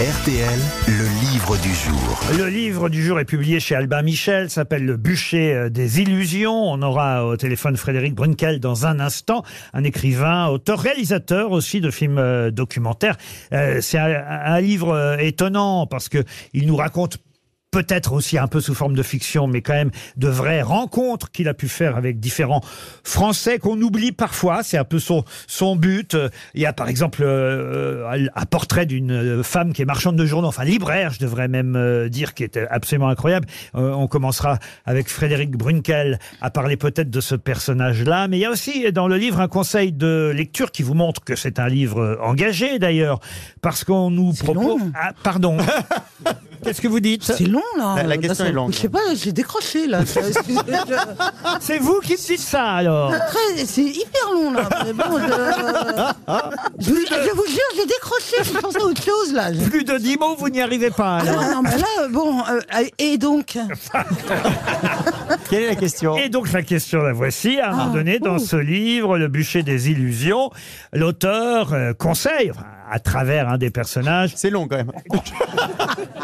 RTL, le livre du jour. Le livre du jour est publié chez Albin Michel, s'appelle Le bûcher euh, des illusions. On aura au téléphone Frédéric Brunkel dans un instant, un écrivain, auteur, réalisateur aussi de films euh, documentaires. Euh, C'est un, un livre étonnant parce que il nous raconte peut-être aussi un peu sous forme de fiction, mais quand même de vraies rencontres qu'il a pu faire avec différents Français qu'on oublie parfois. C'est un peu son, son but. Euh, Il y a par exemple euh, un portrait d'une femme qui est marchande de journaux, enfin libraire, je devrais même euh, dire, qui était absolument incroyable. Euh, on commencera avec Frédéric Brunkel à parler peut-être de ce personnage-là, mais il y a aussi dans le livre un conseil de lecture qui vous montre que c'est un livre engagé d'ailleurs, parce qu'on nous propose... long. Ah, pardon. Qu'est-ce que vous dites C'est long là. La- la question Là, est longue. Je sais pas, j'ai décroché là. C'est vous qui dites ça alors Très- C'est hyper long là. Mais bon, je, je, je vous jure, j'ai décroché. Je pensais à autre chose là. Je- Plus de 10 mots, vous n'y arrivez pas alors. Ah, non, mais là, euh, bon, euh, et donc Quelle est la question? Et donc la question la voici, à un moment Ah, donné, dans ce livre, Le bûcher des illusions, l'auteur euh, conseille, enfin, à travers un des personnages, C'est long quand même.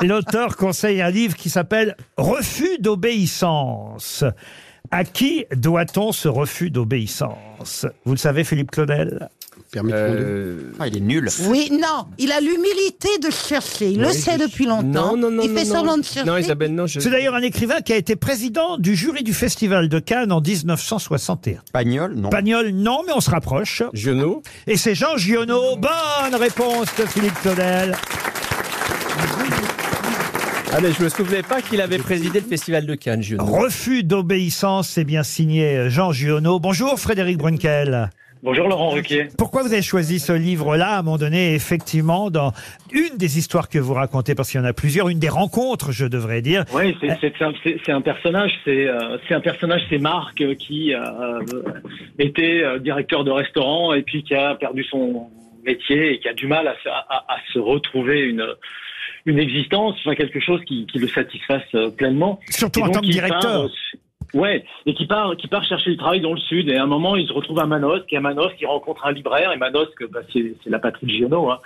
L'auteur conseille un livre qui s'appelle Refus d'obéissance. À qui doit-on ce refus d'obéissance? Vous le savez, Philippe Claudel? Permis de conduire. Ah, il est nul. Oui, non, il a l'humilité de chercher. Il le sait depuis longtemps. Non, non, non. il fait non, semblant non. de chercher. Non, Isabelle, non. Je... C'est d'ailleurs un écrivain qui a été président du jury du Festival de Cannes en 1961. Pagnol, non. Pagnol, non, mais on se rapproche. Genoux. Et c'est Jean Giono. Bonne réponse de Philippe Claudel. Ah, mais je me souvenais pas qu'il avait présidé le festival de Cannes. Refus d'obéissance, c'est bien signé Jean Giono. Bonjour Frédéric Brunkel. Bonjour Laurent Ruquier. Pourquoi vous avez choisi ce livre-là à un moment donné, effectivement, dans une des histoires que vous racontez, parce qu'il y en a plusieurs, une des rencontres, je devrais dire. Oui, c'est c'est un, c'est- c'est un personnage, c'est euh, c'est un personnage, c'est Marc euh, qui euh, était euh, directeur de restaurant et puis qui a perdu son métier et qui a du mal à, se- à- à se retrouver une une existence, enfin quelque chose qui, qui le satisfasse euh, pleinement. Surtout Et en donc, tant que directeur. part, Ouais, et qui part, qui part chercher du travail dans le sud. Et à un moment, il se retrouve à Manosque. Et à Manosque, il rencontre un libraire. Et Manosque, bah, c'est c'est la patrie de Giono. Hein.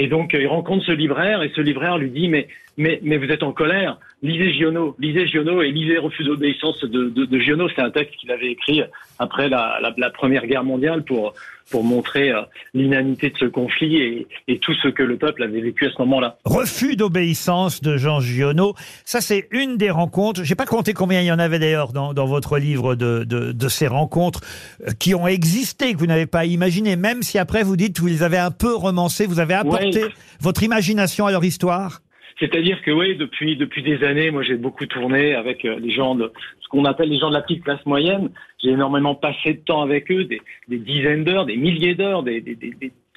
Et donc, euh, il rencontre ce libraire. Et ce libraire lui dit, mais, mais, mais vous êtes en colère. Lisez Giono, lisez Giono et lisez Refus d'obéissance de, de, de Giono. C'est un texte qu'il avait écrit après la, la, la Première Guerre mondiale pour, pour montrer euh, l'inanité de ce conflit et, et tout ce que le peuple avait vécu à ce moment-là. Refus d'obéissance de Jean Giono. Ça, c'est une des rencontres. J'ai pas compté combien il y en avait d'ailleurs dans, dans votre livre de, de, de ces rencontres euh, qui ont existé, que vous n'avez pas imaginé, même si après vous dites que vous les avez un peu romancées, vous avez Ouais. Votre imagination à leur histoire? C'est-à-dire que oui, depuis des années, moi j'ai beaucoup tourné avec euh, les gens de ce qu'on appelle les gens de la petite classe moyenne. J'ai énormément passé de temps avec eux, des, dizaines d'heures, des milliers d'heures, des-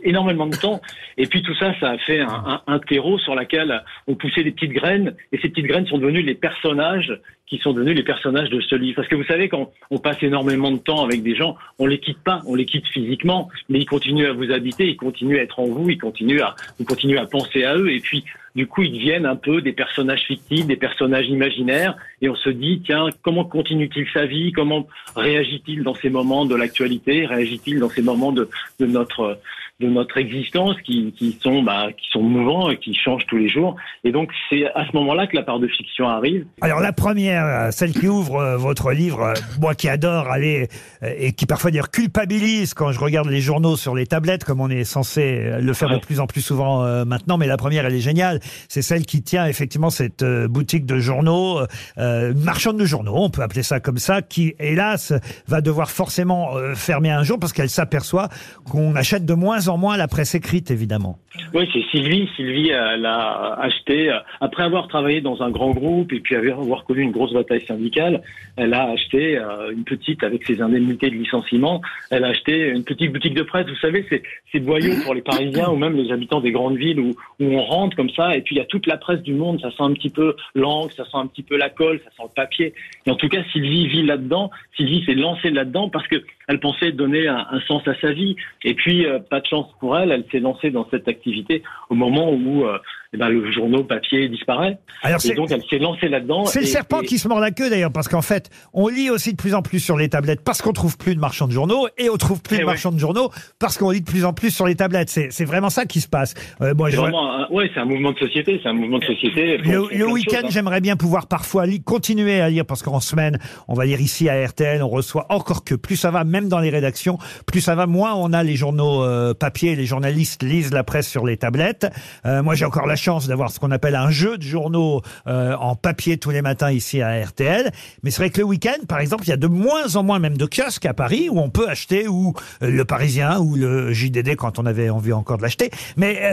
énormément de temps. Et puis tout ça, ça a fait un, un, un terreau sur laquelle on poussait des petites graines. Et ces petites graines sont devenues les personnages qui sont devenus les personnages de ce livre. Parce que vous savez, quand on passe énormément de temps avec des gens, on les quitte pas, on les quitte physiquement, mais ils continuent à vous habiter, ils continuent à être en vous, ils continuent à, vous continuez à penser à eux. Et puis du coup, ils deviennent un peu des personnages fictifs, des personnages imaginaires, et on se dit, tiens, comment continue-t-il sa vie? Comment réagit-il dans ces moments de l'actualité? Réagit-il dans ces moments de, de notre de notre existence qui, qui sont bah, qui sont mouvants et qui changent tous les jours? Et donc, c'est à ce moment-là que la part de fiction arrive. Alors la première, euh, celle qui ouvre euh, votre livre, euh, moi qui adore aller et qui parfois dire culpabilise quand je regarde les journaux sur les tablettes, comme on est censé le faire de plus en plus souvent maintenant, mais la première elle est géniale. C'est celle qui tient effectivement cette euh, boutique de journaux, euh, euh, marchande de journaux, on peut appeler ça comme ça, qui hélas va devoir forcément euh, fermer un jour parce qu'elle s'aperçoit qu'on achète de moins en moins la presse écrite évidemment. Oui, c'est Sylvie. Sylvie, a acheté, euh, après avoir travaillé dans un grand groupe et puis avoir connu une grosse bataille syndicale, elle a acheté euh, une petite, avec ses indemnités de licenciement, elle a acheté une petite boutique de presse. Vous savez, c'est c'est boyau pour les Parisiens ou même les habitants des grandes villes où, où on rentre comme ça et puis il y a toute la presse du monde. Ça sent un petit peu l'encre, ça sent un petit peu la colle, ça sent le papier. Et en tout cas, Sylvie vit là-dedans. Sylvie s'est lancée là-dedans parce que elle pensait donner un, sens à sa vie. Et puis, euh, pas de chance pour elle, elle s'est lancée dans cette activité au moment où euh, eh ben, le journaux papier disparaît. Alors, Et c'est- donc, elle s'est lancée là-dedans. C'est le serpent et- qui se mord la queue d'ailleurs, parce qu'en fait, on lit aussi de plus en plus sur les tablettes parce qu'on trouve plus de marchands de journaux et on trouve plus Eh de ouais. marchands de journaux parce qu'on lit de plus en plus sur les tablettes. C'est vraiment ça qui se passe. Euh, C'est un, ouais, un mouvement de société, c'est un mouvement de société. le, week-end, hein. j'aimerais bien pouvoir parfois continuer à lire parce qu'en semaine, on va lire ici à RTL, on reçoit encore que plus ça va, même dans les rédactions, plus ça va, moins on a les journaux euh, papier, les journalistes lisent la presse sur les tablettes. Euh, moi, j'ai encore la chance d'avoir ce qu'on appelle un jeu de journaux euh, en papier tous les matins ici à RTL. Mais c'est vrai que le week-end, par exemple, il y a de moins en moins même de kiosques à Paris où on peut acheter ou euh, le Parisien ou le JDD quand on avait envie encore de l'acheter. Mais,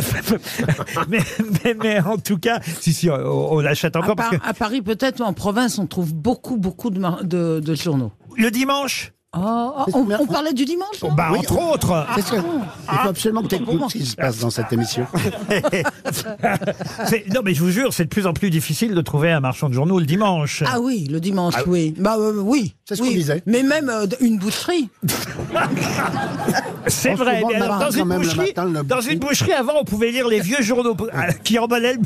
mais, mais, mais en tout cas, si, si, on, on l'achète À, encore parce Par- que à Paris, peut-être, en province, on trouve beaucoup, beaucoup de, de, de journaux. le dimanche, Oh, oh, on, on parlait du dimanche bah, entre autres, C'est ce que- Il faut absolument que tu écoutes ce qui se passe dans cette émission. non mais je vous jure, c'est de plus en plus difficile de trouver un marchand de journaux le dimanche. Ah oui, le dimanche, oui. Bah euh, oui. C'est ce oui. qu'on disait. Mais même euh, une boucherie. c'est vrai. mais alors, dans, une boucherie, matin, dans une boucherie, avant, on pouvait lire les vieux journaux euh, qui emballaient le...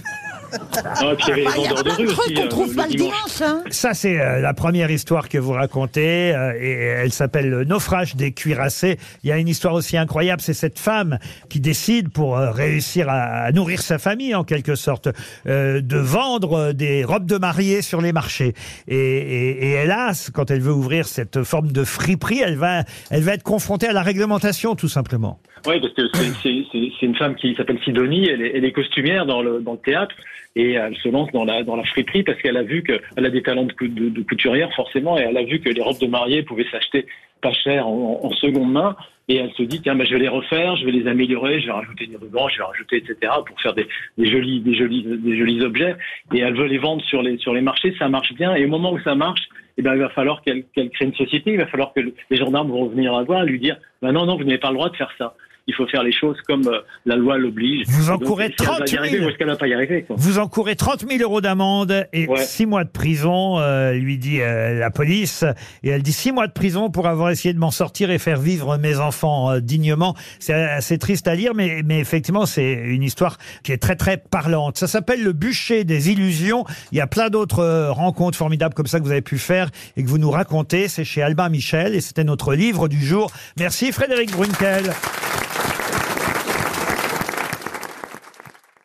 Ah, et puis il y avait Ah, les vendeurs de rue aussi. qu'on euh, trouve pas le dimanche. Hein. Ça, c'est euh, la première histoire que vous racontez, euh, et elle s'appelle Le naufrage des cuirassés. Il y a une histoire aussi incroyable, c'est cette femme qui décide, pour euh, réussir à, à nourrir sa famille, en quelque sorte, euh, de vendre euh, des robes de mariée sur les marchés. Et, et, et hélas, quand elle veut ouvrir cette forme de friperie, elle va, elle va être confrontée à la réglementation, tout simplement. Oui, parce que c'est- c'est c'est- c'est une femme qui s'appelle Sidonie, elle est, elle est costumière dans le, dans le théâtre et elle se lance dans la, dans la friperie parce qu'elle a vu qu'elle a des talents de, cou- de, de couturière forcément et elle a vu que les robes de mariée pouvaient s'acheter pas cher en, en seconde main. Et elle se dit tiens ben, je vais les refaire, je vais les améliorer, je vais rajouter des rubans, je vais rajouter etc pour faire des, des jolis des jolis des jolis objets. Et elle veut les vendre sur les sur les marchés, ça marche bien. Et au moment où ça marche eh ben, il va falloir qu'elle qu'elle crée une société, il va falloir que les gendarmes vont venir la voir lui dire ben non non vous n'avez pas le droit de faire ça. Il faut faire les choses comme euh, la loi l'oblige. Vous donc, encourez est-ce qu'elle va 30 y 000. arriver ou est-ce qu'elle va pas y arriver quoi. Vous encourez 30 000 euros d'amende et Ouais. 6 mois de prison, euh, lui dit euh, la police. Et elle dit 6 mois de prison pour avoir essayé de m'en sortir et faire vivre mes enfants euh, dignement. C'est assez triste à lire, mais, mais effectivement, c'est une histoire qui est très très parlante. Ça s'appelle Le bûcher des illusions. Il y a plein d'autres rencontres formidables comme ça que vous avez pu faire et que vous nous racontez. C'est chez Albin Michel et c'était notre livre du jour. Merci Frédéric Brunkel.